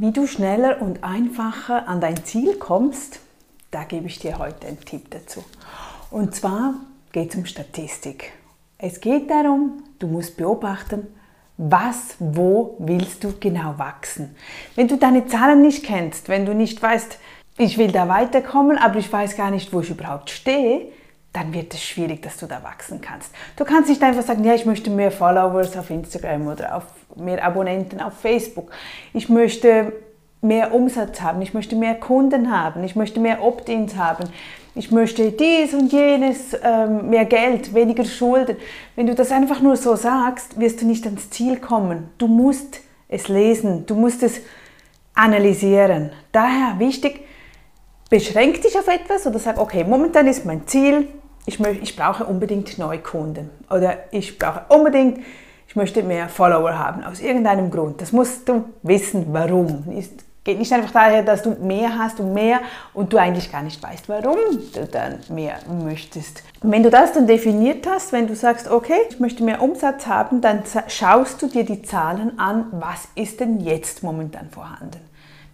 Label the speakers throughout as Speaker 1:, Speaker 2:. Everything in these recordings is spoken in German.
Speaker 1: Wie du schneller und einfacher an dein Ziel kommst, da gebe ich dir heute einen Tipp dazu. Und zwar geht es um Statistik. Es geht darum, du musst beobachten, was, wo willst du genau wachsen. Wenn du deine Zahlen nicht kennst, wenn du nicht weißt, ich will da weiterkommen, aber ich weiß gar nicht, wo ich überhaupt stehe, dann wird es schwierig, dass du da wachsen kannst. Du kannst nicht einfach sagen, ja, ich möchte mehr Followers auf Instagram oder auf mehr Abonnenten auf Facebook. Ich möchte mehr Umsatz haben, ich möchte mehr Kunden haben, ich möchte mehr Opt-ins haben, ich möchte dies und jenes, ähm, mehr Geld, weniger Schulden. Wenn du das einfach nur so sagst, wirst du nicht ans Ziel kommen. Du musst es lesen, du musst es analysieren. Daher wichtig, beschränk dich auf etwas oder sag, okay, momentan ist mein Ziel, ich, möchte, ich brauche unbedingt Neukunden oder ich brauche unbedingt ich möchte mehr Follower haben, aus irgendeinem Grund. Das musst du wissen, warum. Es geht nicht einfach daher, dass du mehr hast und mehr und du eigentlich gar nicht weißt, warum du dann mehr möchtest. Und wenn du das dann definiert hast, wenn du sagst, okay, ich möchte mehr Umsatz haben, dann schaust du dir die Zahlen an, was ist denn jetzt momentan vorhanden.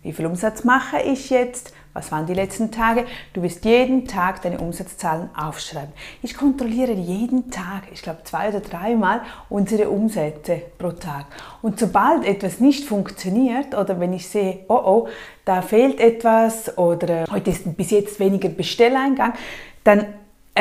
Speaker 1: Wie viel Umsatz mache ich jetzt? Was waren die letzten Tage? Du wirst jeden Tag deine Umsatzzahlen aufschreiben. Ich kontrolliere jeden Tag, ich glaube zwei oder dreimal, unsere Umsätze pro Tag. Und sobald etwas nicht funktioniert oder wenn ich sehe, oh oh, da fehlt etwas oder heute ist bis jetzt weniger Bestelleingang, dann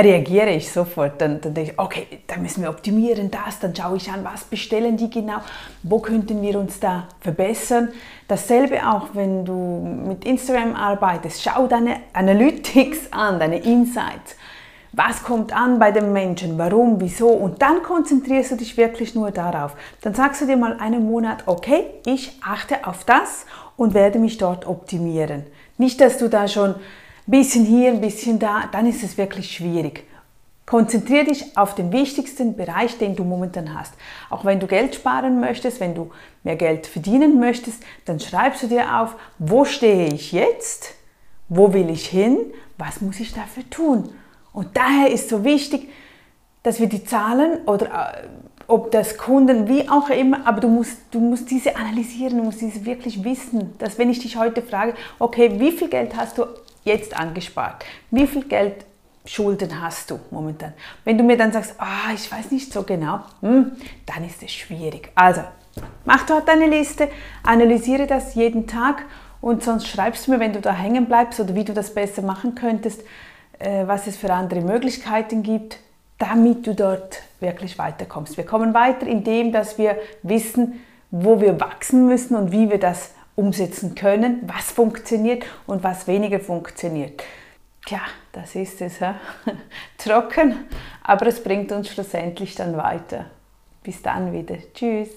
Speaker 1: reagiere ich sofort. Dann, dann denke ich, okay, da müssen wir optimieren, das, dann schaue ich an, was bestellen die genau, wo könnten wir uns da verbessern. Dasselbe auch, wenn du mit Instagram arbeitest, schau deine Analytics an, deine Insights. Was kommt an bei den Menschen? Warum? Wieso? Und dann konzentrierst du dich wirklich nur darauf. Dann sagst du dir mal einen Monat, okay, ich achte auf das und werde mich dort optimieren. Nicht, dass du da schon ein bisschen hier, ein bisschen da, dann ist es wirklich schwierig. Konzentriere dich auf den wichtigsten Bereich, den du momentan hast. Auch wenn du Geld sparen möchtest, wenn du mehr Geld verdienen möchtest, dann schreibst du dir auf, wo stehe ich jetzt, wo will ich hin, was muss ich dafür tun. Und daher ist so wichtig, dass wir die Zahlen oder äh, ob das Kunden, wie auch immer, aber du musst, du musst diese analysieren, du musst diese wirklich wissen, dass wenn ich dich heute frage, okay, wie viel Geld hast du jetzt angespart? Wie viel Geld Schulden hast du momentan? Wenn du mir dann sagst, ah, ich weiß nicht so genau, hm, dann ist es schwierig. Also, mach dort eine Liste, analysiere das jeden Tag und sonst schreibst du mir, wenn du da hängen bleibst oder wie du das besser machen könntest, äh, was es für andere Möglichkeiten gibt, damit du dort wirklich weiterkommst. Wir kommen weiter, indem dass wir wissen, wo wir wachsen müssen und wie wir das umsetzen können, was funktioniert und was weniger funktioniert. Tja, das ist es. He? Trocken, aber es bringt uns schlussendlich dann weiter. Bis dann wieder. Tschüss.